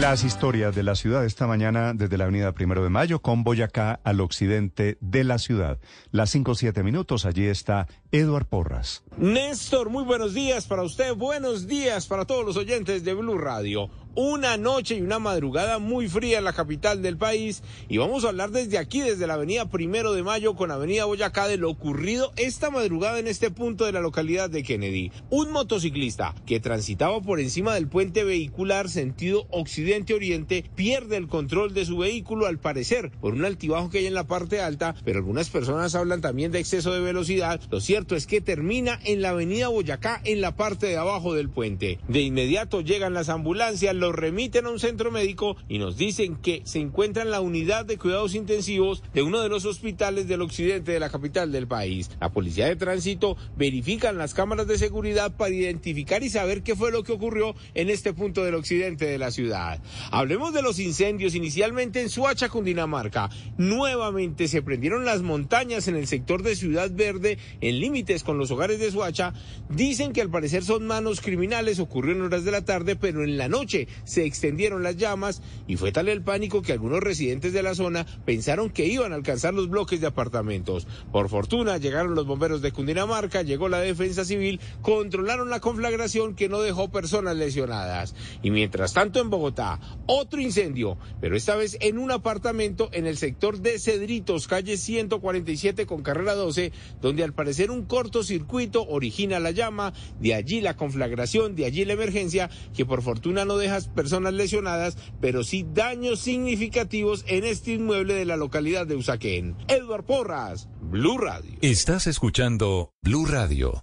Las historias de la ciudad esta mañana desde la avenida Primero de Mayo con Boyacá al occidente de la ciudad. Las 5 7 minutos, allí está Eduard Porras. Néstor, muy buenos días para usted, buenos días para todos los oyentes de Blue Radio una noche y una madrugada muy fría en la capital del país y vamos a hablar desde aquí, desde la avenida Primero de Mayo con avenida Boyacá de lo ocurrido esta madrugada en este punto de la localidad de Kennedy. Un motociclista que transitaba por encima del puente vehicular sentido occidente-oriente pierde el control de su vehículo al parecer por un altibajo que hay en la parte alta, pero algunas personas hablan también de exceso de velocidad. Lo cierto es que termina en la avenida Boyacá en la parte de abajo del puente. De inmediato llegan las ambulancias, lo remiten a un centro médico y nos dicen que se encuentra en la unidad de cuidados intensivos de uno de los hospitales del occidente de la capital del país. La policía de tránsito verifican las cámaras de seguridad para identificar y saber qué fue lo que ocurrió en este punto del occidente de la ciudad. Hablemos de los incendios inicialmente en Suacha, Cundinamarca. Nuevamente se prendieron las montañas en el sector de Ciudad Verde en límites con los hogares de Suacha. Dicen que al parecer son manos criminales, ocurrió en horas de la tarde, pero en la noche se extendieron las llamas y fue tal el pánico que algunos residentes de la zona pensaron que iban a alcanzar los bloques de apartamentos. Por fortuna llegaron los bomberos de Cundinamarca, llegó la defensa civil, controlaron la conflagración que no dejó personas lesionadas. Y mientras tanto en Bogotá, otro incendio, pero esta vez en un apartamento en el sector de Cedritos, calle 147 con carrera 12, donde al parecer un cortocircuito origina la llama, de allí la conflagración, de allí la emergencia, que por fortuna no deja personas lesionadas, pero sí daños significativos en este inmueble de la localidad de Usaquén. Edward Porras, Blue Radio. Estás escuchando Blue Radio.